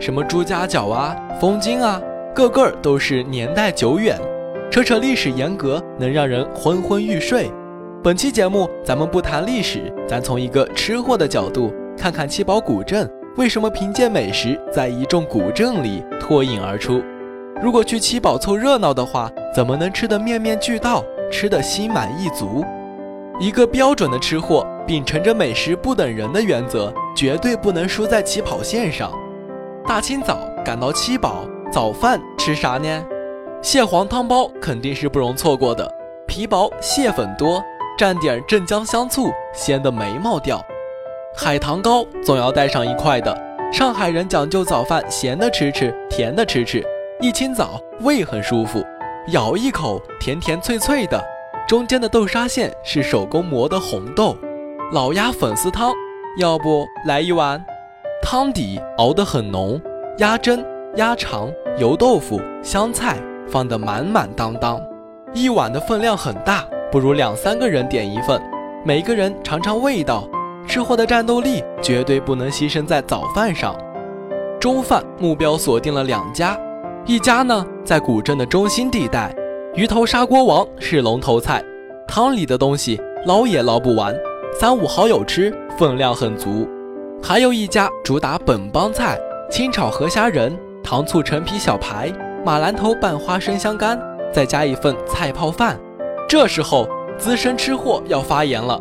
什么朱家角啊、枫泾啊，个个都是年代久远，扯扯历史沿革，能让人昏昏欲睡。本期节目咱们不谈历史，咱从一个吃货的角度，看看七宝古镇为什么凭借美食在一众古镇里脱颖而出。如果去七宝凑热闹的话，怎么能吃得面面俱到，吃得心满意足？一个标准的吃货，秉承着美食不等人的原则，绝对不能输在起跑线上。大清早赶到七宝，早饭吃啥呢？蟹黄汤包肯定是不容错过的，皮薄蟹粉多。蘸点镇江香醋，鲜的眉毛掉。海棠糕总要带上一块的。上海人讲究早饭咸的吃吃，甜的吃吃，一清早胃很舒服，咬一口甜甜脆脆的，中间的豆沙馅是手工磨的红豆。老鸭粉丝汤，要不来一碗？汤底熬得很浓，鸭胗、鸭肠、油豆腐、香菜放得满满当当，一碗的分量很大。不如两三个人点一份，每个人尝尝味道。吃货的战斗力绝对不能牺牲在早饭上。中饭目标锁定了两家，一家呢在古镇的中心地带，鱼头砂锅王是龙头菜，汤里的东西捞也捞不完，三五好友吃分量很足。还有一家主打本帮菜，清炒河虾仁、糖醋陈皮小排、马兰头拌花生香干，再加一份菜泡饭。这时候，资深吃货要发言了。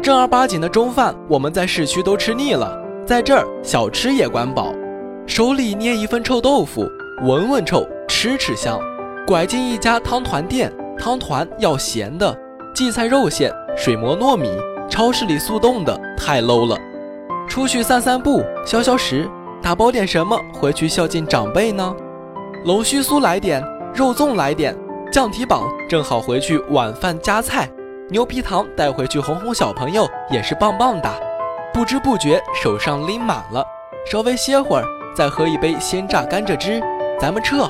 正儿八经的中饭，我们在市区都吃腻了，在这儿小吃也管饱。手里捏一份臭豆腐，闻闻臭，吃吃香。拐进一家汤团店，汤团要咸的，荠菜肉馅，水磨糯米，超市里速冻的，太 low 了。出去散散步，消消食，打包点什么回去孝敬长辈呢？龙须酥来点，肉粽来点。酱蹄膀正好回去晚饭加菜，牛皮糖带回去哄哄小朋友也是棒棒的。不知不觉手上拎满了，稍微歇会儿，再喝一杯鲜榨甘蔗汁，咱们撤。